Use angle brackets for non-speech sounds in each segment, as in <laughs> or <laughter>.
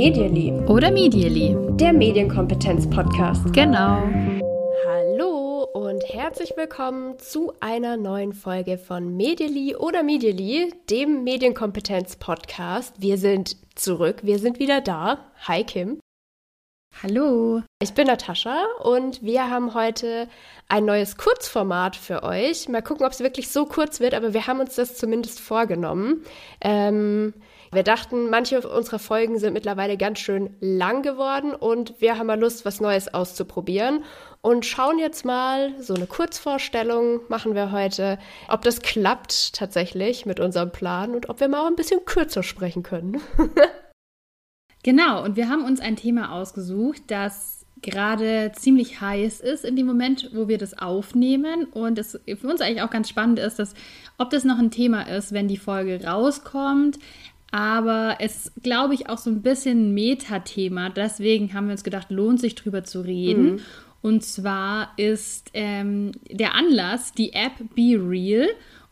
Medially. Oder Medially. Der Medienkompetenz-Podcast. Genau. Hallo und herzlich willkommen zu einer neuen Folge von Medially oder Medially, dem Medienkompetenz-Podcast. Wir sind zurück, wir sind wieder da. Hi Kim. Hallo. Ich bin Natascha und wir haben heute ein neues Kurzformat für euch. Mal gucken, ob es wirklich so kurz wird, aber wir haben uns das zumindest vorgenommen. Ähm, wir dachten, manche unserer Folgen sind mittlerweile ganz schön lang geworden und wir haben mal Lust, was Neues auszuprobieren und schauen jetzt mal, so eine Kurzvorstellung machen wir heute, ob das klappt tatsächlich mit unserem Plan und ob wir mal auch ein bisschen kürzer sprechen können. <laughs> genau, und wir haben uns ein Thema ausgesucht, das gerade ziemlich heiß ist in dem Moment, wo wir das aufnehmen und es für uns eigentlich auch ganz spannend ist, dass ob das noch ein Thema ist, wenn die Folge rauskommt, aber es glaube ich auch so ein bisschen ein Metathema. Deswegen haben wir uns gedacht, lohnt sich drüber zu reden. Mhm. Und zwar ist ähm, der Anlass die App Be Real.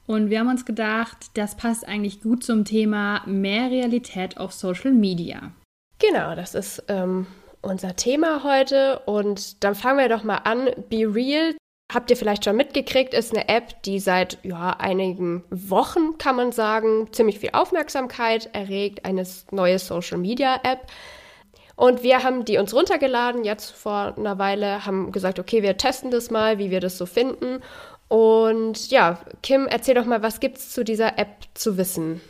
Und wir haben uns gedacht, das passt eigentlich gut zum Thema mehr Realität auf Social Media. Genau, das ist ähm, unser Thema heute. Und dann fangen wir doch mal an. Be Real Habt ihr vielleicht schon mitgekriegt, ist eine App, die seit ja, einigen Wochen, kann man sagen, ziemlich viel Aufmerksamkeit erregt, eine neue Social-Media-App. Und wir haben die uns runtergeladen, jetzt vor einer Weile, haben gesagt, okay, wir testen das mal, wie wir das so finden. Und ja, Kim, erzähl doch mal, was gibt es zu dieser App zu wissen?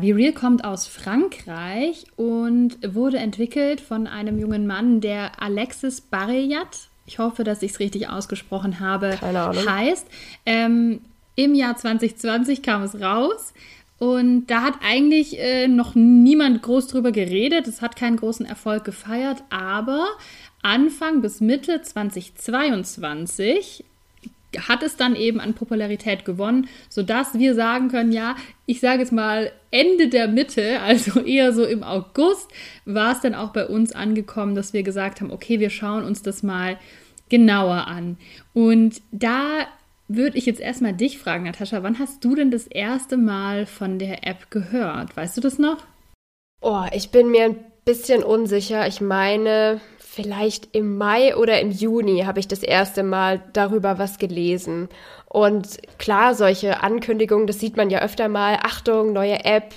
BeReal kommt aus Frankreich und wurde entwickelt von einem jungen Mann, der Alexis Barreyat ich hoffe, dass ich es richtig ausgesprochen habe, heißt. Ähm, Im Jahr 2020 kam es raus. Und da hat eigentlich äh, noch niemand groß drüber geredet. Es hat keinen großen Erfolg gefeiert. Aber Anfang bis Mitte 2022 hat es dann eben an Popularität gewonnen, sodass wir sagen können, ja, ich sage jetzt mal Ende der Mitte, <laughs> also eher so im August, war es dann auch bei uns angekommen, dass wir gesagt haben, okay, wir schauen uns das mal genauer an. Und da würde ich jetzt erstmal dich fragen, Natascha, wann hast du denn das erste Mal von der App gehört? Weißt du das noch? Oh, ich bin mir ein bisschen unsicher. Ich meine, vielleicht im Mai oder im Juni habe ich das erste Mal darüber was gelesen. Und klar, solche Ankündigungen, das sieht man ja öfter mal. Achtung, neue App,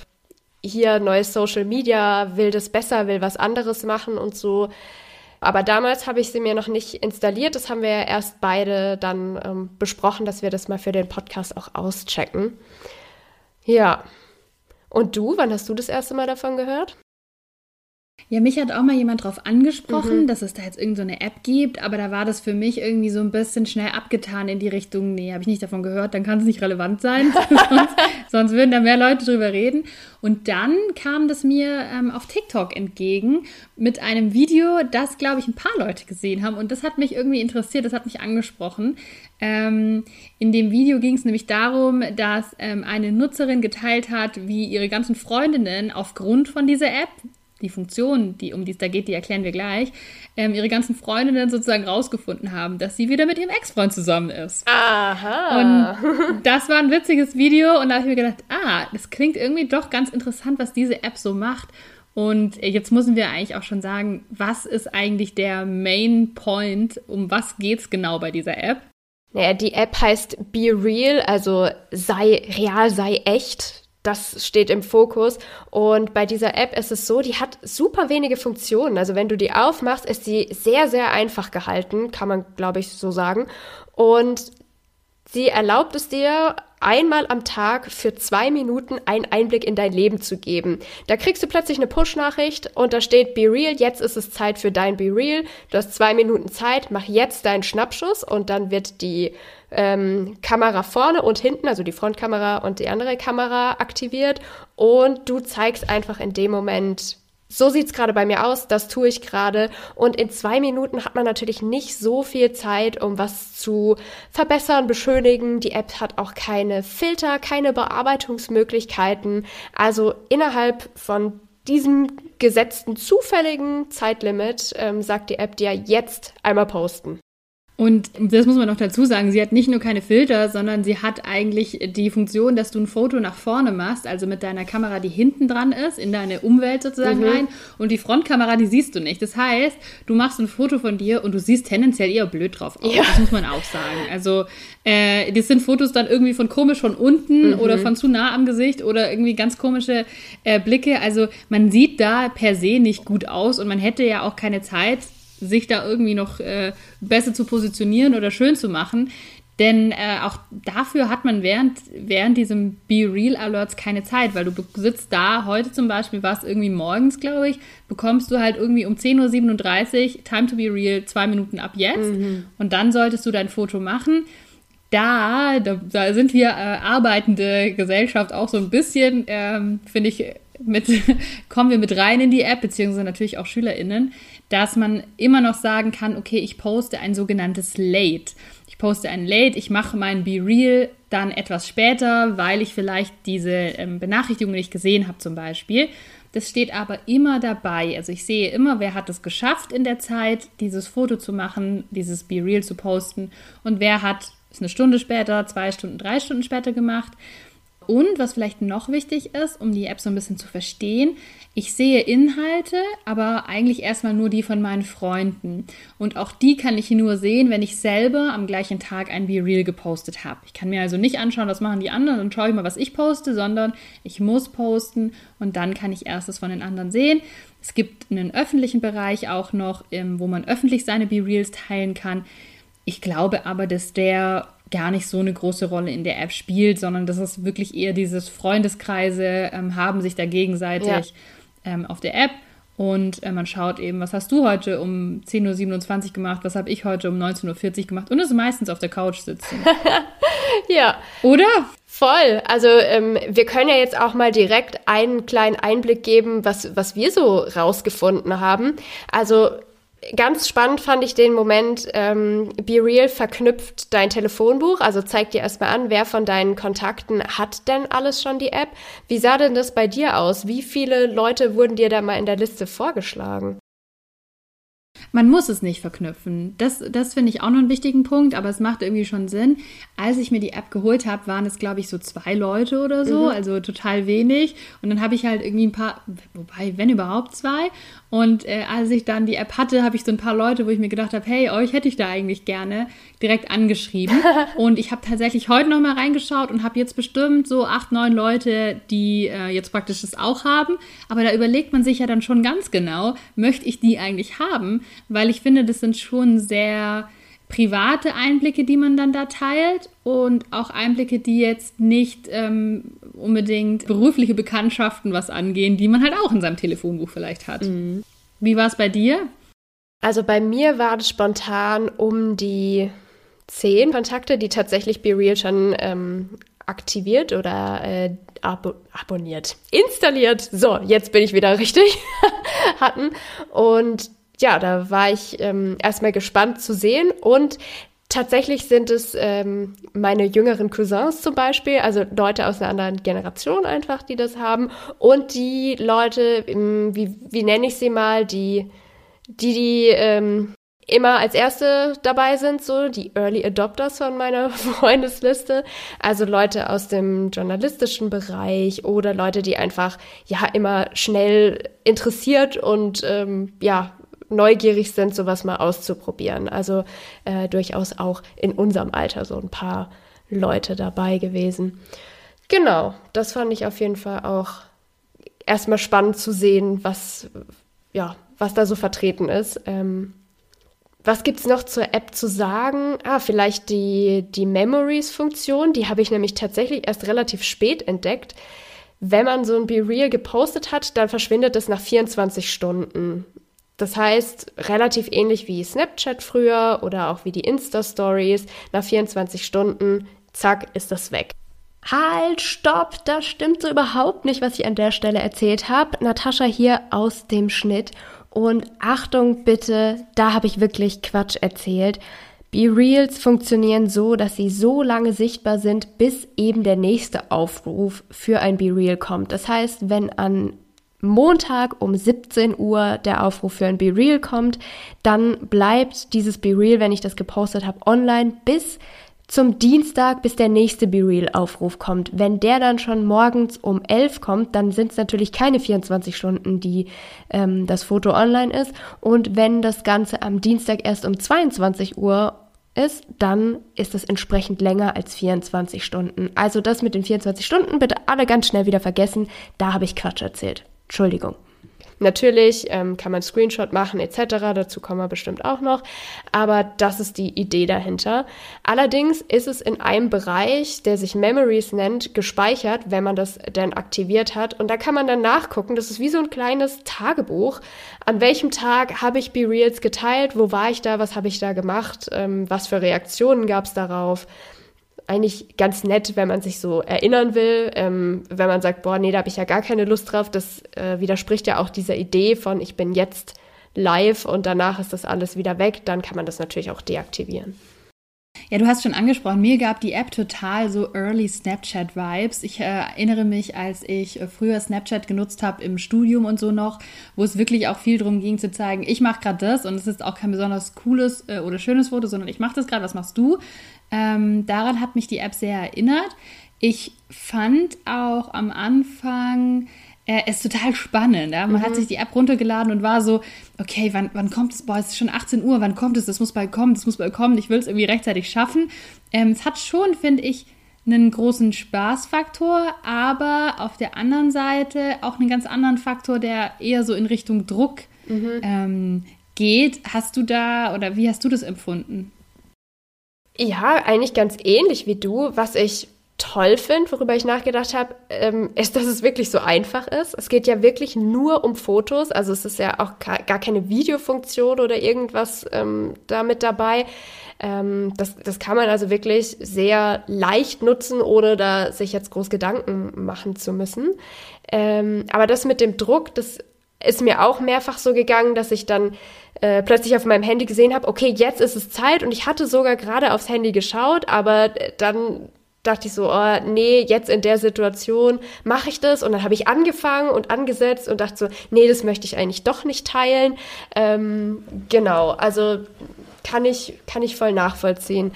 hier neues Social Media, will das besser, will was anderes machen und so. Aber damals habe ich sie mir noch nicht installiert. Das haben wir ja erst beide dann ähm, besprochen, dass wir das mal für den Podcast auch auschecken. Ja. Und du, wann hast du das erste Mal davon gehört? Ja, mich hat auch mal jemand darauf angesprochen, mhm. dass es da jetzt irgendeine so App gibt, aber da war das für mich irgendwie so ein bisschen schnell abgetan in die Richtung, nee, habe ich nicht davon gehört, dann kann es nicht relevant sein, <laughs> sonst, sonst, würden da mehr Leute drüber reden. Und dann kam das mir ähm, auf TikTok entgegen mit einem Video, das, glaube ich, ein paar Leute gesehen haben und das hat mich irgendwie interessiert, das hat mich angesprochen. Ähm, in dem Video ging es nämlich darum, dass ähm, eine Nutzerin geteilt hat, wie ihre ganzen Freundinnen aufgrund von dieser App die Funktion, die, um die es da geht, die erklären wir gleich, ähm, ihre ganzen Freundinnen sozusagen rausgefunden haben, dass sie wieder mit ihrem Ex-Freund zusammen ist. Aha. Und das war ein witziges Video und da habe ich mir gedacht, ah, das klingt irgendwie doch ganz interessant, was diese App so macht. Und jetzt müssen wir eigentlich auch schon sagen, was ist eigentlich der Main Point? Um was geht es genau bei dieser App? Naja, die App heißt Be Real, also sei real, sei echt das steht im Fokus. Und bei dieser App ist es so, die hat super wenige Funktionen. Also wenn du die aufmachst, ist sie sehr, sehr einfach gehalten, kann man, glaube ich, so sagen. Und sie erlaubt es dir, einmal am Tag für zwei Minuten einen Einblick in dein Leben zu geben. Da kriegst du plötzlich eine Push-Nachricht und da steht Be Real, jetzt ist es Zeit für dein Be Real. Du hast zwei Minuten Zeit, mach jetzt deinen Schnappschuss und dann wird die ähm, Kamera vorne und hinten, also die Frontkamera und die andere Kamera aktiviert und du zeigst einfach in dem Moment so sieht's gerade bei mir aus, das tue ich gerade. Und in zwei Minuten hat man natürlich nicht so viel Zeit, um was zu verbessern, beschönigen. Die App hat auch keine Filter, keine Bearbeitungsmöglichkeiten. Also innerhalb von diesem gesetzten zufälligen Zeitlimit ähm, sagt die App dir jetzt einmal posten. Und das muss man noch dazu sagen, sie hat nicht nur keine Filter, sondern sie hat eigentlich die Funktion, dass du ein Foto nach vorne machst, also mit deiner Kamera, die hinten dran ist, in deine Umwelt sozusagen mhm. rein. Und die Frontkamera, die siehst du nicht. Das heißt, du machst ein Foto von dir und du siehst tendenziell eher blöd drauf aus. Ja. Das muss man auch sagen. Also, äh, das sind Fotos dann irgendwie von komisch von unten mhm. oder von zu nah am Gesicht oder irgendwie ganz komische äh, Blicke. Also, man sieht da per se nicht gut aus und man hätte ja auch keine Zeit, sich da irgendwie noch äh, besser zu positionieren oder schön zu machen. Denn äh, auch dafür hat man während, während diesem Be Real Alerts keine Zeit, weil du sitzt da, heute zum Beispiel war es irgendwie morgens, glaube ich, bekommst du halt irgendwie um 10.37 Uhr Time to Be Real, zwei Minuten ab jetzt. Mhm. Und dann solltest du dein Foto machen. Da, da, da sind wir äh, arbeitende Gesellschaft auch so ein bisschen, ähm, finde ich, mit, <laughs> kommen wir mit rein in die App, beziehungsweise natürlich auch SchülerInnen dass man immer noch sagen kann, okay, ich poste ein sogenanntes Late. Ich poste ein Late, ich mache mein Be Real dann etwas später, weil ich vielleicht diese ähm, Benachrichtigung nicht gesehen habe zum Beispiel. Das steht aber immer dabei. Also ich sehe immer, wer hat es geschafft in der Zeit, dieses Foto zu machen, dieses Be Real zu posten und wer hat es eine Stunde später, zwei Stunden, drei Stunden später gemacht. Und was vielleicht noch wichtig ist, um die App so ein bisschen zu verstehen, ich sehe Inhalte, aber eigentlich erstmal nur die von meinen Freunden. Und auch die kann ich nur sehen, wenn ich selber am gleichen Tag ein Be Real gepostet habe. Ich kann mir also nicht anschauen, was machen die anderen und schaue ich mal, was ich poste, sondern ich muss posten und dann kann ich erst das von den anderen sehen. Es gibt einen öffentlichen Bereich auch noch, wo man öffentlich seine Be Reals teilen kann. Ich glaube aber, dass der gar nicht so eine große Rolle in der App spielt, sondern das ist wirklich eher dieses Freundeskreise ähm, haben sich da gegenseitig ja. ähm, auf der App und äh, man schaut eben, was hast du heute um 10.27 Uhr gemacht, was habe ich heute um 19.40 Uhr gemacht und es ist meistens auf der Couch sitzen. <laughs> ja. Oder? Voll. Also ähm, wir können ja jetzt auch mal direkt einen kleinen Einblick geben, was, was wir so rausgefunden haben. Also Ganz spannend fand ich den Moment, ähm, Be Real verknüpft dein Telefonbuch, also zeigt dir erstmal an, wer von deinen Kontakten hat denn alles schon die App. Wie sah denn das bei dir aus? Wie viele Leute wurden dir da mal in der Liste vorgeschlagen? Man muss es nicht verknüpfen. Das, das finde ich auch noch einen wichtigen Punkt, aber es macht irgendwie schon Sinn. Als ich mir die App geholt habe, waren es, glaube ich, so zwei Leute oder so, mhm. also total wenig. Und dann habe ich halt irgendwie ein paar, wobei, wenn überhaupt zwei. Und äh, als ich dann die App hatte, habe ich so ein paar Leute, wo ich mir gedacht habe, hey, euch hätte ich da eigentlich gerne, direkt angeschrieben. <laughs> und ich habe tatsächlich heute noch mal reingeschaut und habe jetzt bestimmt so acht, neun Leute, die äh, jetzt praktisch das auch haben. Aber da überlegt man sich ja dann schon ganz genau, möchte ich die eigentlich haben? Weil ich finde, das sind schon sehr private Einblicke, die man dann da teilt und auch Einblicke, die jetzt nicht ähm, unbedingt berufliche Bekanntschaften was angehen, die man halt auch in seinem Telefonbuch vielleicht hat. Mhm. Wie war es bei dir? Also bei mir war es spontan um die zehn Kontakte, die tatsächlich BeReal schon ähm, aktiviert oder äh, abo abonniert, installiert. So, jetzt bin ich wieder richtig <laughs> hatten. Und ja, da war ich ähm, erstmal gespannt zu sehen und Tatsächlich sind es ähm, meine jüngeren Cousins zum Beispiel, also Leute aus einer anderen Generation einfach, die das haben. Und die Leute, ähm, wie, wie nenne ich sie mal, die, die, die ähm, immer als Erste dabei sind, so die Early Adopters von meiner <laughs> Freundesliste. Also Leute aus dem journalistischen Bereich oder Leute, die einfach ja immer schnell interessiert und ähm, ja neugierig sind, sowas mal auszuprobieren. Also äh, durchaus auch in unserem Alter so ein paar Leute dabei gewesen. Genau, das fand ich auf jeden Fall auch erstmal spannend zu sehen, was, ja, was da so vertreten ist. Ähm, was gibt's noch zur App zu sagen? Ah, vielleicht die, die Memories-Funktion. Die habe ich nämlich tatsächlich erst relativ spät entdeckt. Wenn man so ein Be Real gepostet hat, dann verschwindet es nach 24 Stunden. Das heißt, relativ ähnlich wie Snapchat früher oder auch wie die Insta-Stories. Nach 24 Stunden, zack, ist das weg. Halt, stopp, das stimmt so überhaupt nicht, was ich an der Stelle erzählt habe. Natascha hier aus dem Schnitt. Und Achtung bitte, da habe ich wirklich Quatsch erzählt. Be-Reals funktionieren so, dass sie so lange sichtbar sind, bis eben der nächste Aufruf für ein Be-Real kommt. Das heißt, wenn an Montag um 17 Uhr der Aufruf für ein Be Real kommt, dann bleibt dieses Be Real, wenn ich das gepostet habe, online bis zum Dienstag, bis der nächste Be Real Aufruf kommt. Wenn der dann schon morgens um 11 kommt, dann sind es natürlich keine 24 Stunden, die ähm, das Foto online ist. Und wenn das Ganze am Dienstag erst um 22 Uhr ist, dann ist es entsprechend länger als 24 Stunden. Also das mit den 24 Stunden bitte alle ganz schnell wieder vergessen. Da habe ich Quatsch erzählt. Entschuldigung. Natürlich ähm, kann man Screenshot machen etc. Dazu kommen wir bestimmt auch noch. Aber das ist die Idee dahinter. Allerdings ist es in einem Bereich, der sich Memories nennt, gespeichert, wenn man das denn aktiviert hat. Und da kann man dann nachgucken. Das ist wie so ein kleines Tagebuch. An welchem Tag habe ich B-Reels geteilt? Wo war ich da? Was habe ich da gemacht? Ähm, was für Reaktionen gab es darauf? Eigentlich ganz nett, wenn man sich so erinnern will, ähm, wenn man sagt, boah, nee, da habe ich ja gar keine Lust drauf. Das äh, widerspricht ja auch dieser Idee von, ich bin jetzt live und danach ist das alles wieder weg. Dann kann man das natürlich auch deaktivieren. Ja, du hast schon angesprochen, mir gab die App total so Early Snapchat-Vibes. Ich äh, erinnere mich, als ich äh, früher Snapchat genutzt habe im Studium und so noch, wo es wirklich auch viel darum ging zu zeigen, ich mache gerade das und es ist auch kein besonders cooles äh, oder schönes Foto, sondern ich mache das gerade, was machst du? Ähm, daran hat mich die App sehr erinnert. Ich fand auch am Anfang äh, es total spannend. Ja? Man mhm. hat sich die App runtergeladen und war so, okay, wann, wann kommt es? Boah, es ist schon 18 Uhr, wann kommt es? Das muss bald kommen, das muss bald kommen. Ich will es irgendwie rechtzeitig schaffen. Ähm, es hat schon, finde ich, einen großen Spaßfaktor, aber auf der anderen Seite auch einen ganz anderen Faktor, der eher so in Richtung Druck mhm. ähm, geht. Hast du da oder wie hast du das empfunden? Ja, eigentlich ganz ähnlich wie du. Was ich toll finde, worüber ich nachgedacht habe, ähm, ist, dass es wirklich so einfach ist. Es geht ja wirklich nur um Fotos, also es ist ja auch gar keine Videofunktion oder irgendwas ähm, damit dabei. Ähm, das, das kann man also wirklich sehr leicht nutzen, ohne da sich jetzt groß Gedanken machen zu müssen. Ähm, aber das mit dem Druck, das ist mir auch mehrfach so gegangen, dass ich dann äh, plötzlich auf meinem Handy gesehen habe, okay, jetzt ist es Zeit und ich hatte sogar gerade aufs Handy geschaut, aber dann dachte ich so, oh, nee, jetzt in der Situation mache ich das. Und dann habe ich angefangen und angesetzt und dachte so, nee, das möchte ich eigentlich doch nicht teilen. Ähm, genau, also kann ich, kann ich voll nachvollziehen.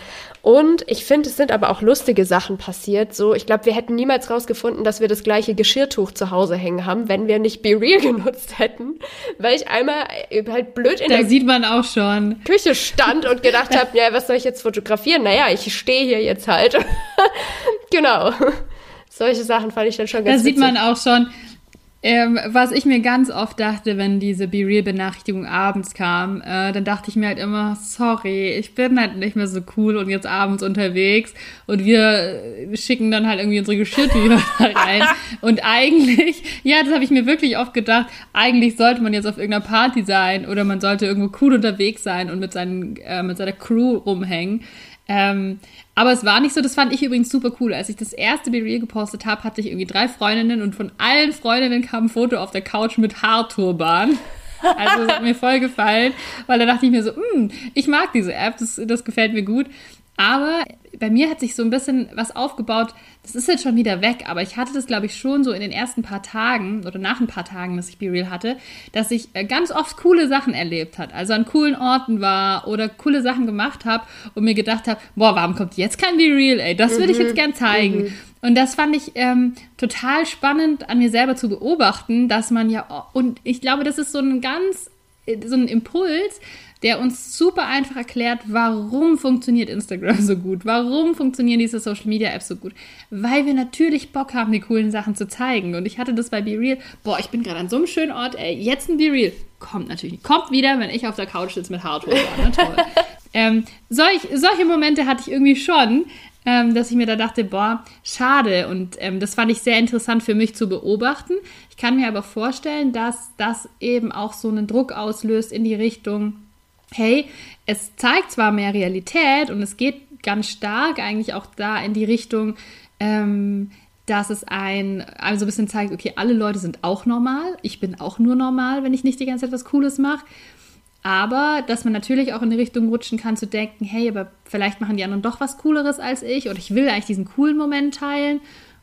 Und ich finde, es sind aber auch lustige Sachen passiert. So, ich glaube, wir hätten niemals rausgefunden, dass wir das gleiche Geschirrtuch zu Hause hängen haben, wenn wir nicht Be Real <laughs> genutzt hätten. Weil ich einmal halt blöd in da der sieht man auch schon. Küche stand und gedacht habe, ja, was soll ich jetzt fotografieren? Naja, ich stehe hier jetzt halt. <laughs> genau. Solche Sachen fand ich dann schon ganz Da sieht witzig. man auch schon, ähm, was ich mir ganz oft dachte, wenn diese Be Real-Benachrichtigung abends kam, äh, dann dachte ich mir halt immer, sorry, ich bin halt nicht mehr so cool und jetzt abends unterwegs und wir äh, schicken dann halt irgendwie unsere Geschirrtücher <laughs> rein. und eigentlich, ja, das habe ich mir wirklich oft gedacht, eigentlich sollte man jetzt auf irgendeiner Party sein oder man sollte irgendwo cool unterwegs sein und mit, seinen, äh, mit seiner Crew rumhängen. Ähm, aber es war nicht so, das fand ich übrigens super cool. Als ich das erste Be Real gepostet habe, hatte ich irgendwie drei Freundinnen und von allen Freundinnen kam ein Foto auf der Couch mit Haarturban. Also das hat mir voll gefallen, weil da dachte ich mir so, hm, ich mag diese App, das, das gefällt mir gut. Aber bei mir hat sich so ein bisschen was aufgebaut. Das ist jetzt schon wieder weg, aber ich hatte das, glaube ich, schon so in den ersten paar Tagen oder nach ein paar Tagen, dass ich Be Real hatte, dass ich äh, ganz oft coole Sachen erlebt hat. Also an coolen Orten war oder coole Sachen gemacht habe und mir gedacht habe, boah, warum kommt jetzt kein Be Real? Ey, das würde ich jetzt mhm. gern zeigen. Mhm. Und das fand ich ähm, total spannend an mir selber zu beobachten, dass man ja, und ich glaube, das ist so ein ganz, äh, so ein Impuls, der uns super einfach erklärt, warum funktioniert Instagram <laughs> so gut, warum funktionieren diese Social Media Apps so gut. Weil wir natürlich Bock haben, die coolen Sachen zu zeigen. Und ich hatte das bei Be Real. Boah, ich bin gerade an so einem schönen Ort, ey, jetzt ein Be Real. Kommt natürlich, kommt wieder, wenn ich auf der Couch sitze mit Hardware. Ne? Toll. <laughs> ähm, solch, solche Momente hatte ich irgendwie schon, ähm, dass ich mir da dachte, boah, schade. Und ähm, das fand ich sehr interessant für mich zu beobachten. Ich kann mir aber vorstellen, dass das eben auch so einen Druck auslöst in die Richtung, hey, es zeigt zwar mehr Realität und es geht ganz stark eigentlich auch da in die Richtung, ähm, dass es ein, also ein bisschen zeigt, okay, alle Leute sind auch normal. Ich bin auch nur normal, wenn ich nicht die ganze Zeit was Cooles mache. Aber dass man natürlich auch in die Richtung rutschen kann, zu denken, hey, aber vielleicht machen die anderen doch was Cooleres als ich oder ich will eigentlich diesen coolen Moment teilen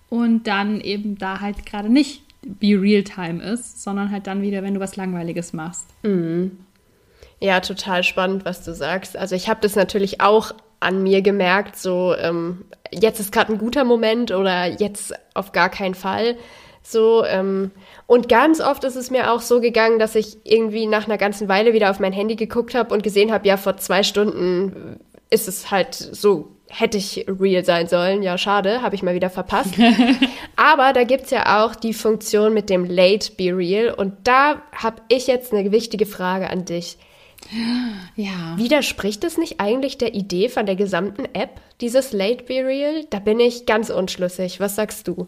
und dann eben da halt gerade nicht Be Real Time ist, sondern halt dann wieder, wenn du was Langweiliges machst. Mhm. Ja, total spannend, was du sagst. Also ich habe das natürlich auch an mir gemerkt, so ähm, jetzt ist gerade ein guter Moment oder jetzt auf gar keinen Fall. So, ähm, und ganz oft ist es mir auch so gegangen, dass ich irgendwie nach einer ganzen Weile wieder auf mein Handy geguckt habe und gesehen habe, ja, vor zwei Stunden ist es halt so, hätte ich real sein sollen. Ja, schade, habe ich mal wieder verpasst. <laughs> Aber da gibt's ja auch die Funktion mit dem Late Be Real. Und da habe ich jetzt eine wichtige Frage an dich. Ja. Widerspricht es nicht eigentlich der Idee von der gesamten App, dieses Late Be Real? Da bin ich ganz unschlüssig. Was sagst du?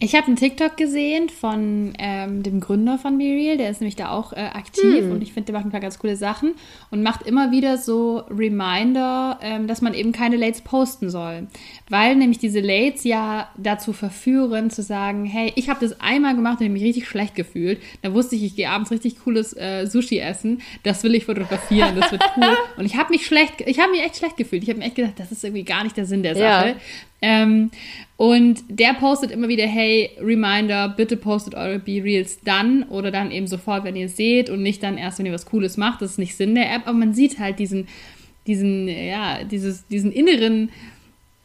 Ich habe einen TikTok gesehen von ähm, dem Gründer von BeReal, der ist nämlich da auch äh, aktiv hm. und ich finde, der macht ein paar ganz coole Sachen und macht immer wieder so Reminder, ähm, dass man eben keine Lates posten soll. Weil nämlich diese Lates ja dazu verführen, zu sagen, hey, ich habe das einmal gemacht und ich mich richtig schlecht gefühlt. Da wusste ich, ich gehe abends richtig cooles äh, Sushi essen, das will ich fotografieren, das wird cool. <laughs> und ich habe mich schlecht, ich habe mich echt schlecht gefühlt. Ich habe mir echt gedacht, das ist irgendwie gar nicht der Sinn der Sache. Ja. Ähm, und der postet immer wieder, hey, Reminder, bitte postet eure B-Reels dann oder dann eben sofort, wenn ihr seht und nicht dann erst, wenn ihr was Cooles macht. Das ist nicht Sinn der App, aber man sieht halt diesen, diesen, ja, dieses, diesen inneren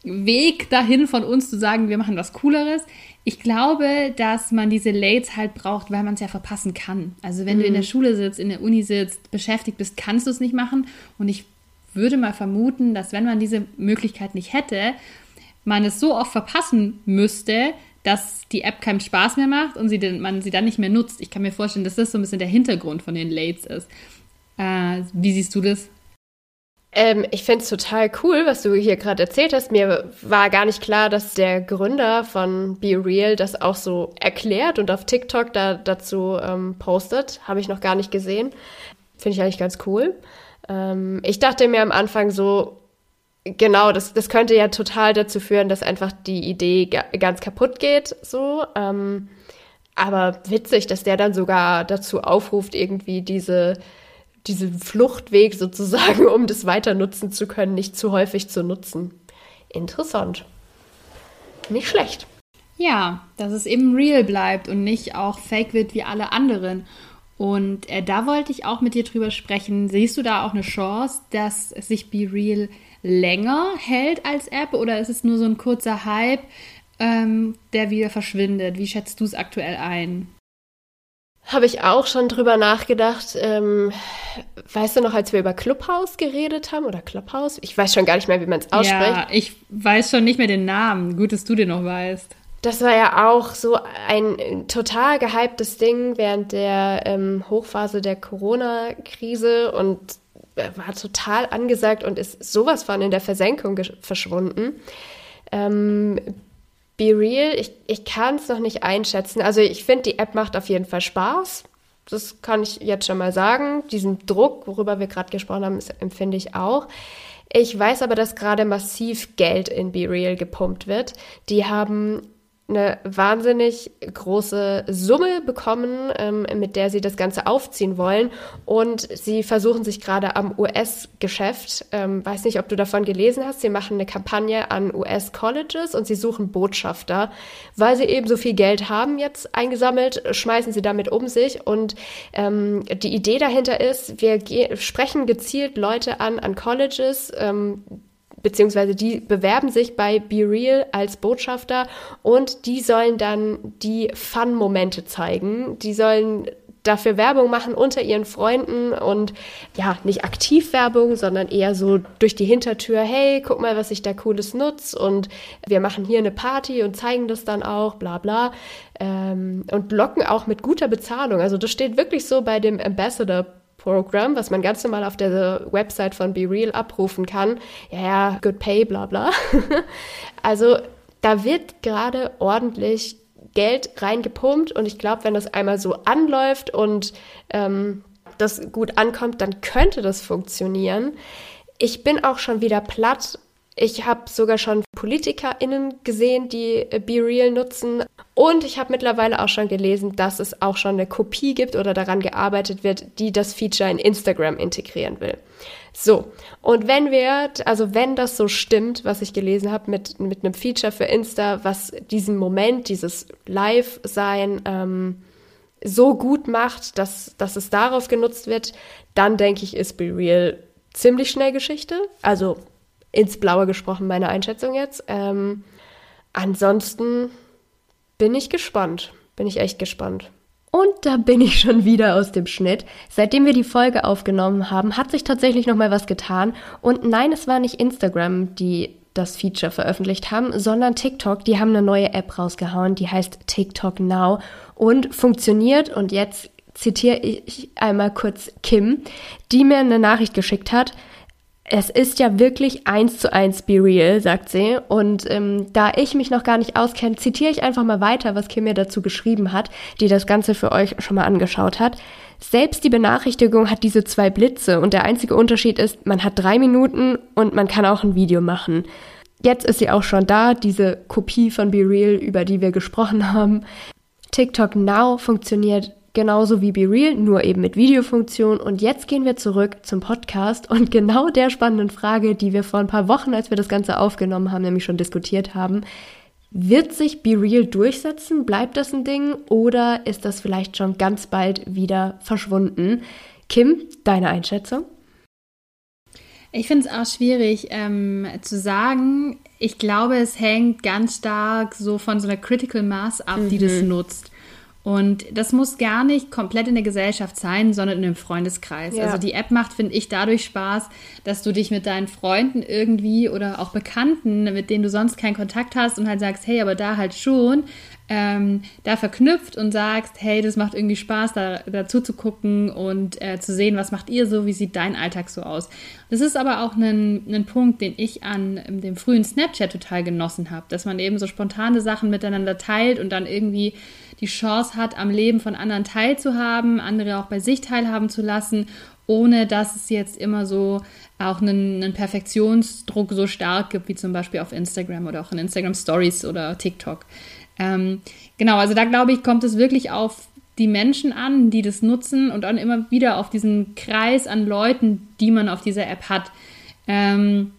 Weg dahin von uns zu sagen, wir machen was Cooleres. Ich glaube, dass man diese Lates halt braucht, weil man es ja verpassen kann. Also wenn mhm. du in der mhm. Schule sitzt, in der Uni sitzt, beschäftigt bist, kannst du es nicht machen. Und ich würde mal vermuten, dass wenn man diese Möglichkeit nicht hätte, man es so oft verpassen müsste, dass die App keinen Spaß mehr macht und sie den, man sie dann nicht mehr nutzt. Ich kann mir vorstellen, dass das so ein bisschen der Hintergrund von den Lates ist. Äh, wie siehst du das? Ähm, ich finde es total cool, was du hier gerade erzählt hast. Mir war gar nicht klar, dass der Gründer von Be Real das auch so erklärt und auf TikTok da, dazu ähm, postet. Habe ich noch gar nicht gesehen. Finde ich eigentlich ganz cool. Ähm, ich dachte mir am Anfang so, genau, das, das könnte ja total dazu führen, dass einfach die Idee ganz kaputt geht, so. Ähm, aber witzig, dass der dann sogar dazu aufruft, irgendwie diese, diesen Fluchtweg sozusagen, <laughs> um das weiter nutzen zu können, nicht zu häufig zu nutzen. Interessant. Nicht schlecht. Ja, dass es eben real bleibt und nicht auch fake wird wie alle anderen. Und äh, da wollte ich auch mit dir drüber sprechen. Siehst du da auch eine Chance, dass sich Be Real länger hält als App oder ist es nur so ein kurzer Hype, ähm, der wieder verschwindet? Wie schätzt du es aktuell ein? Habe ich auch schon drüber nachgedacht. Ähm, weißt du noch, als wir über Clubhouse geredet haben oder Clubhouse? Ich weiß schon gar nicht mehr, wie man es ausspricht. Ja, ich weiß schon nicht mehr den Namen. Gut, dass du den noch weißt. Das war ja auch so ein total gehyptes Ding während der ähm, Hochphase der Corona-Krise und war total angesagt und ist sowas von in der Versenkung verschwunden. Ähm, Be Real, ich, ich kann es noch nicht einschätzen. Also ich finde, die App macht auf jeden Fall Spaß. Das kann ich jetzt schon mal sagen. Diesen Druck, worüber wir gerade gesprochen haben, empfinde ich auch. Ich weiß aber, dass gerade massiv Geld in Be Real gepumpt wird. Die haben eine wahnsinnig große Summe bekommen, ähm, mit der sie das Ganze aufziehen wollen. Und sie versuchen sich gerade am US-Geschäft. Ähm, weiß nicht, ob du davon gelesen hast. Sie machen eine Kampagne an US-Colleges und sie suchen Botschafter. Weil sie eben so viel Geld haben jetzt eingesammelt, schmeißen sie damit um sich. Und ähm, die Idee dahinter ist, wir sprechen gezielt Leute an, an Colleges, ähm, beziehungsweise die bewerben sich bei Be Real als Botschafter und die sollen dann die Fun-Momente zeigen. Die sollen dafür Werbung machen unter ihren Freunden und ja, nicht aktiv Werbung, sondern eher so durch die Hintertür, hey, guck mal, was ich da cooles nutze und wir machen hier eine Party und zeigen das dann auch, bla bla. Ähm, und locken auch mit guter Bezahlung. Also das steht wirklich so bei dem Ambassador Program, was man ganz normal auf der Website von BeReal abrufen kann. Ja, ja, good pay, bla bla. <laughs> also da wird gerade ordentlich Geld reingepumpt und ich glaube, wenn das einmal so anläuft und ähm, das gut ankommt, dann könnte das funktionieren. Ich bin auch schon wieder platt ich habe sogar schon PolitikerInnen gesehen, die äh, BeReal nutzen. Und ich habe mittlerweile auch schon gelesen, dass es auch schon eine Kopie gibt oder daran gearbeitet wird, die das Feature in Instagram integrieren will. So, und wenn wir, also wenn das so stimmt, was ich gelesen habe mit, mit einem Feature für Insta, was diesen Moment, dieses Live-Sein ähm, so gut macht, dass, dass es darauf genutzt wird, dann denke ich, ist Be Real ziemlich schnell Geschichte. Also ins Blaue gesprochen, meine Einschätzung jetzt. Ähm, ansonsten bin ich gespannt. Bin ich echt gespannt. Und da bin ich schon wieder aus dem Schnitt. Seitdem wir die Folge aufgenommen haben, hat sich tatsächlich noch mal was getan. Und nein, es war nicht Instagram, die das Feature veröffentlicht haben, sondern TikTok. Die haben eine neue App rausgehauen, die heißt TikTok Now und funktioniert. Und jetzt zitiere ich einmal kurz Kim, die mir eine Nachricht geschickt hat es ist ja wirklich eins zu eins Be Real, sagt sie. Und ähm, da ich mich noch gar nicht auskenne, zitiere ich einfach mal weiter, was Kim mir dazu geschrieben hat, die das Ganze für euch schon mal angeschaut hat. Selbst die Benachrichtigung hat diese zwei Blitze und der einzige Unterschied ist, man hat drei Minuten und man kann auch ein Video machen. Jetzt ist sie auch schon da, diese Kopie von Be Real, über die wir gesprochen haben. TikTok Now funktioniert genauso wie Be Real, nur eben mit Videofunktion. Und jetzt gehen wir zurück zum Podcast und genau der spannenden Frage, die wir vor ein paar Wochen, als wir das Ganze aufgenommen haben, nämlich schon diskutiert haben. Wird sich Be Real durchsetzen? Bleibt das ein Ding? Oder ist das vielleicht schon ganz bald wieder verschwunden? Kim, deine Einschätzung? Ich finde es auch schwierig ähm, zu sagen. Ich glaube, es hängt ganz stark so von so einer Critical Mass ab, mhm. die das mhm. nutzt. Und das muss gar nicht komplett in der Gesellschaft sein, sondern in einem Freundeskreis. Ja. Also die App macht, finde ich, dadurch Spaß, dass du dich mit deinen Freunden irgendwie oder auch Bekannten, mit denen du sonst keinen Kontakt hast und halt sagst, hey, aber da halt schon, ähm, da verknüpft und sagst, hey, das macht irgendwie Spaß, da dazu zu gucken und äh, zu sehen, was macht ihr so, wie sieht dein Alltag so aus. Das ist aber auch ein, ein Punkt, den ich an dem frühen Snapchat total genossen habe, dass man eben so spontane Sachen miteinander teilt und dann irgendwie die Chance hat, am Leben von anderen teilzuhaben, andere auch bei sich teilhaben zu lassen, ohne dass es jetzt immer so auch einen, einen Perfektionsdruck so stark gibt, wie zum Beispiel auf Instagram oder auch in Instagram Stories oder TikTok. Ähm, genau, also da glaube ich, kommt es wirklich auf die Menschen an, die das nutzen und dann immer wieder auf diesen Kreis an Leuten, die man auf dieser App hat. Ähm,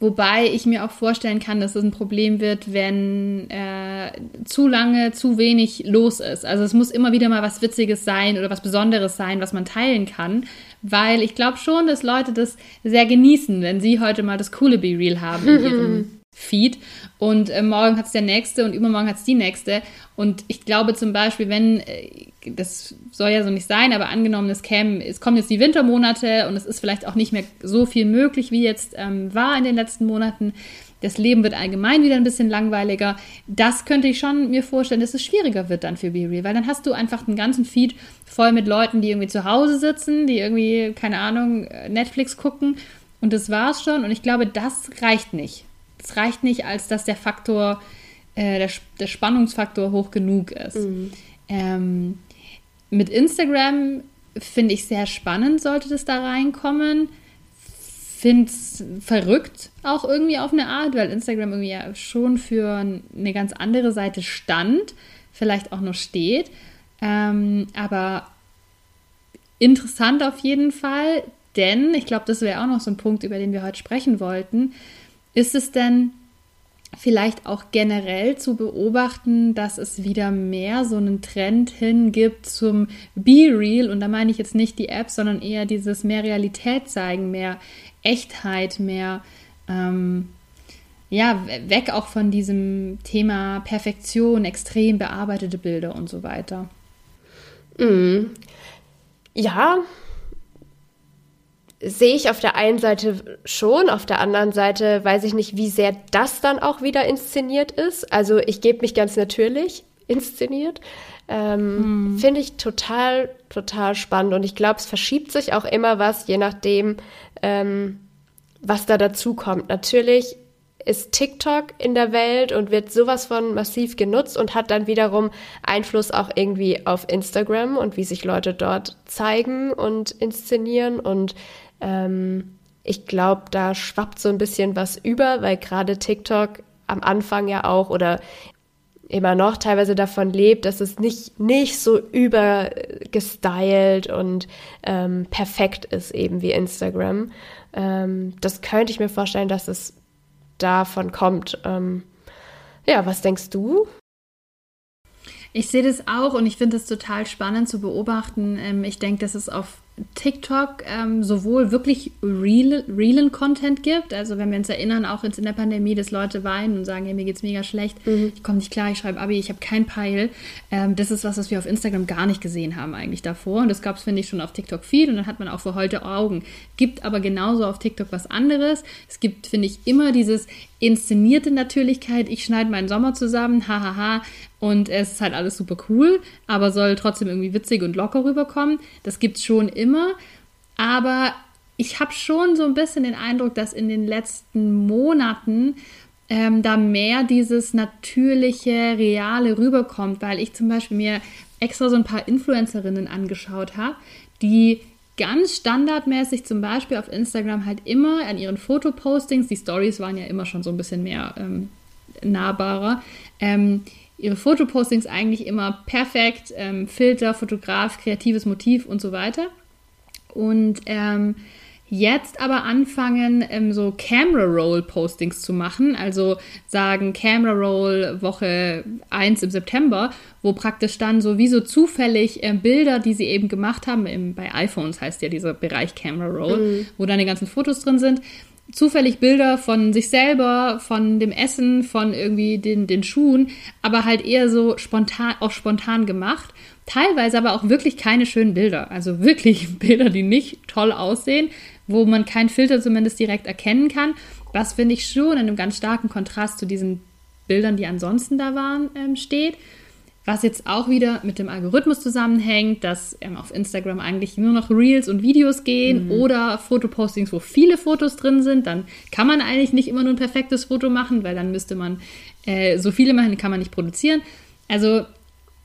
Wobei ich mir auch vorstellen kann, dass es ein Problem wird, wenn äh, zu lange zu wenig los ist. Also es muss immer wieder mal was Witziges sein oder was Besonderes sein, was man teilen kann. Weil ich glaube schon, dass Leute das sehr genießen, wenn sie heute mal das coole Be Real haben in ihrem <laughs> Feed und äh, morgen hat es der nächste und übermorgen hat es die nächste. Und ich glaube zum Beispiel, wenn, äh, das soll ja so nicht sein, aber angenommen, es käme, es kommen jetzt die Wintermonate und es ist vielleicht auch nicht mehr so viel möglich, wie jetzt ähm, war in den letzten Monaten. Das Leben wird allgemein wieder ein bisschen langweiliger. Das könnte ich schon mir vorstellen, dass es schwieriger wird dann für BeReal, weil dann hast du einfach einen ganzen Feed voll mit Leuten, die irgendwie zu Hause sitzen, die irgendwie, keine Ahnung, Netflix gucken und das war's schon. Und ich glaube, das reicht nicht es reicht nicht, als dass der Faktor, äh, der, der, Spannungsfaktor hoch genug ist. Mhm. Ähm, mit Instagram finde ich sehr spannend, sollte das da reinkommen. Finde es verrückt auch irgendwie auf eine Art, weil Instagram irgendwie ja schon für eine ganz andere Seite stand, vielleicht auch noch steht. Ähm, aber interessant auf jeden Fall, denn ich glaube, das wäre auch noch so ein Punkt, über den wir heute sprechen wollten. Ist es denn vielleicht auch generell zu beobachten, dass es wieder mehr so einen Trend hingibt zum Be Real? Und da meine ich jetzt nicht die App, sondern eher dieses mehr Realität zeigen, mehr Echtheit, mehr ähm, ja, weg auch von diesem Thema Perfektion, extrem bearbeitete Bilder und so weiter. Mm. Ja, sehe ich auf der einen Seite schon, auf der anderen Seite weiß ich nicht, wie sehr das dann auch wieder inszeniert ist. Also ich gebe mich ganz natürlich inszeniert. Ähm, hm. Finde ich total, total spannend. Und ich glaube, es verschiebt sich auch immer was, je nachdem, ähm, was da dazu kommt. Natürlich ist TikTok in der Welt und wird sowas von massiv genutzt und hat dann wiederum Einfluss auch irgendwie auf Instagram und wie sich Leute dort zeigen und inszenieren und ähm, ich glaube, da schwappt so ein bisschen was über, weil gerade TikTok am Anfang ja auch oder immer noch teilweise davon lebt, dass es nicht, nicht so übergestylt und ähm, perfekt ist, eben wie Instagram. Ähm, das könnte ich mir vorstellen, dass es davon kommt. Ähm, ja, was denkst du? Ich sehe das auch und ich finde es total spannend zu beobachten. Ähm, ich denke, dass es auf TikTok ähm, sowohl wirklich real, realen Content gibt, also wenn wir uns erinnern, auch in der Pandemie, dass Leute weinen und sagen, hey, mir geht's mega schlecht, mhm. ich komme nicht klar, ich schreibe Abi, ich habe kein Peil. Ähm, das ist was, was wir auf Instagram gar nicht gesehen haben eigentlich davor und das gab es, finde ich, schon auf TikTok viel und dann hat man auch für heute Augen. Gibt aber genauso auf TikTok was anderes. Es gibt, finde ich, immer dieses inszenierte Natürlichkeit, ich schneide meinen Sommer zusammen, hahaha, und es ist halt alles super cool, aber soll trotzdem irgendwie witzig und locker rüberkommen. Das gibt es schon immer, aber ich habe schon so ein bisschen den Eindruck, dass in den letzten Monaten ähm, da mehr dieses natürliche, reale rüberkommt, weil ich zum Beispiel mir extra so ein paar Influencerinnen angeschaut habe, die ganz standardmäßig zum Beispiel auf Instagram halt immer an ihren Fotopostings, die Stories waren ja immer schon so ein bisschen mehr ähm, nahbarer, ähm, ihre Fotopostings eigentlich immer perfekt, ähm, Filter, Fotograf, kreatives Motiv und so weiter. Und ähm, jetzt aber anfangen, ähm, so Camera Roll Postings zu machen, also sagen Camera Roll Woche 1 im September, wo praktisch dann so wie so zufällig äh, Bilder, die sie eben gemacht haben, im, bei iPhones heißt ja dieser Bereich Camera Roll, mhm. wo dann die ganzen Fotos drin sind, zufällig Bilder von sich selber, von dem Essen, von irgendwie den, den Schuhen, aber halt eher so spontan, auch spontan gemacht. Teilweise aber auch wirklich keine schönen Bilder. Also wirklich <laughs> Bilder, die nicht toll aussehen, wo man keinen Filter zumindest direkt erkennen kann. Was finde ich schon in einem ganz starken Kontrast zu diesen Bildern, die ansonsten da waren, ähm, steht. Was jetzt auch wieder mit dem Algorithmus zusammenhängt, dass ähm, auf Instagram eigentlich nur noch Reels und Videos gehen mhm. oder Fotopostings, wo viele Fotos drin sind. Dann kann man eigentlich nicht immer nur ein perfektes Foto machen, weil dann müsste man äh, so viele machen, kann man nicht produzieren. Also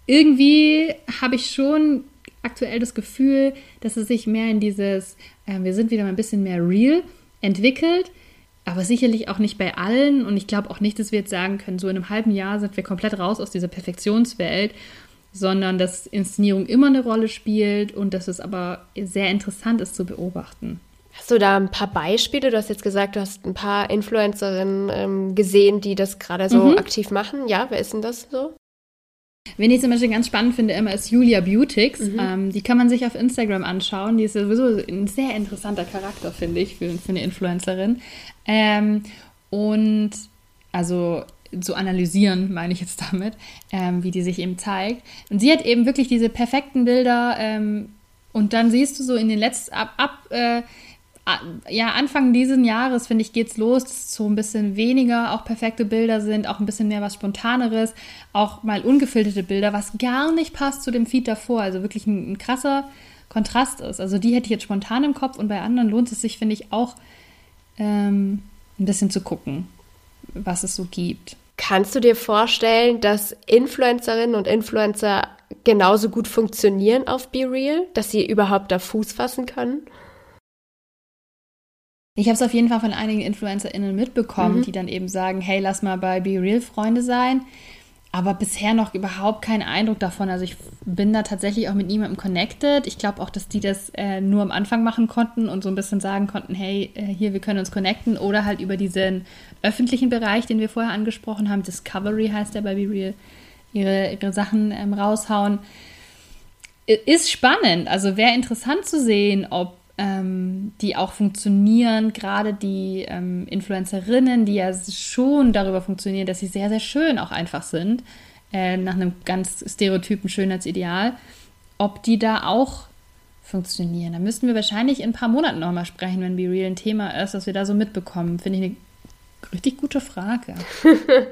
irgendwie habe ich schon aktuell das Gefühl, dass es sich mehr in dieses, äh, wir sind wieder mal ein bisschen mehr real entwickelt, aber sicherlich auch nicht bei allen. Und ich glaube auch nicht, dass wir jetzt sagen können, so in einem halben Jahr sind wir komplett raus aus dieser Perfektionswelt, sondern dass Inszenierung immer eine Rolle spielt und dass es aber sehr interessant ist zu beobachten. Hast du da ein paar Beispiele? Du hast jetzt gesagt, du hast ein paar Influencerinnen ähm, gesehen, die das gerade so mhm. aktiv machen. Ja, wer ist denn das so? Wen ich zum Beispiel ganz spannend finde, immer ist Julia Beautix. Mhm. Ähm, die kann man sich auf Instagram anschauen. Die ist sowieso ein sehr interessanter Charakter, finde ich, für, für eine Influencerin. Ähm, und also zu analysieren, meine ich jetzt damit, ähm, wie die sich eben zeigt. Und sie hat eben wirklich diese perfekten Bilder ähm, und dann siehst du so in den letzten, ab, ab äh, ja, Anfang dieses Jahres, finde ich, geht's los, dass so ein bisschen weniger auch perfekte Bilder sind, auch ein bisschen mehr was Spontaneres, auch mal ungefilterte Bilder, was gar nicht passt zu dem Feed davor. Also wirklich ein, ein krasser Kontrast ist. Also die hätte ich jetzt spontan im Kopf und bei anderen lohnt es sich, finde ich, auch ähm, ein bisschen zu gucken, was es so gibt. Kannst du dir vorstellen, dass Influencerinnen und Influencer genauso gut funktionieren auf Be Real, dass sie überhaupt da Fuß fassen können? Ich habe es auf jeden Fall von einigen InfluencerInnen mitbekommen, mhm. die dann eben sagen, hey, lass mal bei Be Real Freunde sein. Aber bisher noch überhaupt keinen Eindruck davon. Also ich bin da tatsächlich auch mit niemandem connected. Ich glaube auch, dass die das äh, nur am Anfang machen konnten und so ein bisschen sagen konnten, hey, äh, hier, wir können uns connecten. Oder halt über diesen öffentlichen Bereich, den wir vorher angesprochen haben, Discovery heißt der bei Be Real, ihre, ihre Sachen ähm, raushauen. Ist spannend. Also wäre interessant zu sehen, ob ähm, die auch funktionieren, gerade die ähm, Influencerinnen, die ja schon darüber funktionieren, dass sie sehr, sehr schön auch einfach sind, äh, nach einem ganz stereotypen Schönheitsideal, ob die da auch funktionieren. Da müssten wir wahrscheinlich in ein paar Monaten nochmal sprechen, wenn Be Real ein Thema ist, was wir da so mitbekommen. Finde ich eine richtig gute Frage. <laughs>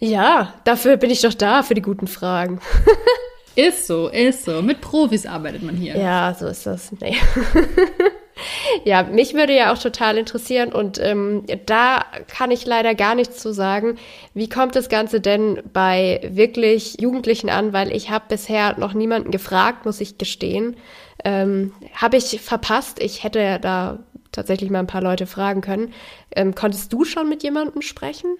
ja, dafür bin ich doch da, für die guten Fragen. <laughs> Ist so, ist so. Mit Profis arbeitet man hier. Ja, so ist das. Nee. <laughs> ja, mich würde ja auch total interessieren und ähm, da kann ich leider gar nichts zu sagen. Wie kommt das Ganze denn bei wirklich Jugendlichen an? Weil ich habe bisher noch niemanden gefragt, muss ich gestehen. Ähm, habe ich verpasst. Ich hätte ja da tatsächlich mal ein paar Leute fragen können. Ähm, konntest du schon mit jemandem sprechen?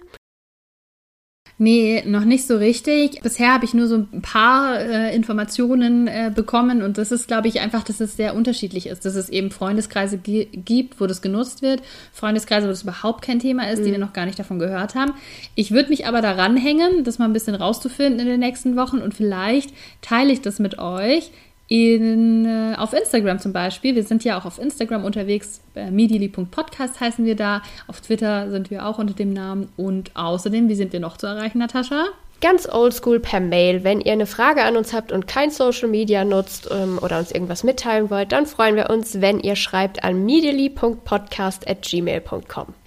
Nee, noch nicht so richtig. Bisher habe ich nur so ein paar äh, Informationen äh, bekommen und das ist, glaube ich, einfach, dass es sehr unterschiedlich ist, dass es eben Freundeskreise gibt, wo das genutzt wird, Freundeskreise, wo das überhaupt kein Thema ist, mhm. die wir noch gar nicht davon gehört haben. Ich würde mich aber daran hängen, das mal ein bisschen rauszufinden in den nächsten Wochen und vielleicht teile ich das mit euch in, äh, auf Instagram zum Beispiel. Wir sind ja auch auf Instagram unterwegs. Äh, Medially.podcast heißen wir da. Auf Twitter sind wir auch unter dem Namen. Und außerdem, wie sind wir noch zu erreichen, Natascha? Ganz oldschool per Mail. Wenn ihr eine Frage an uns habt und kein Social Media nutzt ähm, oder uns irgendwas mitteilen wollt, dann freuen wir uns, wenn ihr schreibt an medially.podcast.gmail.com.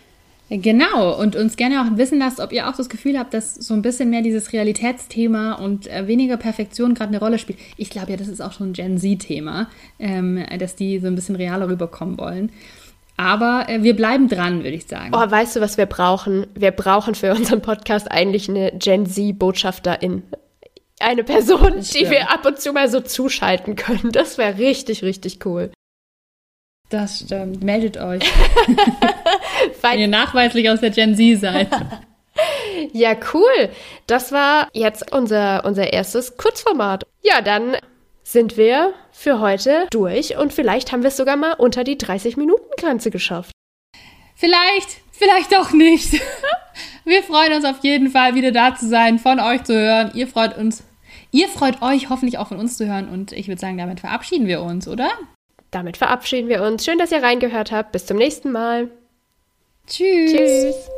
Genau, und uns gerne auch wissen lasst, ob ihr auch das Gefühl habt, dass so ein bisschen mehr dieses Realitätsthema und äh, weniger Perfektion gerade eine Rolle spielt. Ich glaube ja, das ist auch schon ein Gen Z-Thema, ähm, dass die so ein bisschen realer rüberkommen wollen. Aber äh, wir bleiben dran, würde ich sagen. Oh, weißt du, was wir brauchen? Wir brauchen für unseren Podcast eigentlich eine Gen Z-Botschafterin. Eine Person, die wir ab und zu mal so zuschalten können. Das wäre richtig, richtig cool. Das stimmt. Meldet euch. <laughs> <laughs> Wenn ihr nachweislich aus der Gen Z seid. <laughs> ja, cool. Das war jetzt unser, unser erstes Kurzformat. Ja, dann sind wir für heute durch und vielleicht haben wir es sogar mal unter die 30-Minuten-Grenze geschafft. Vielleicht, vielleicht auch nicht. <laughs> Wir freuen uns auf jeden Fall, wieder da zu sein, von euch zu hören. Ihr freut uns. Ihr freut euch hoffentlich auch von uns zu hören und ich würde sagen, damit verabschieden wir uns, oder? Damit verabschieden wir uns. Schön, dass ihr reingehört habt. Bis zum nächsten Mal. Tschüss. Tschüss.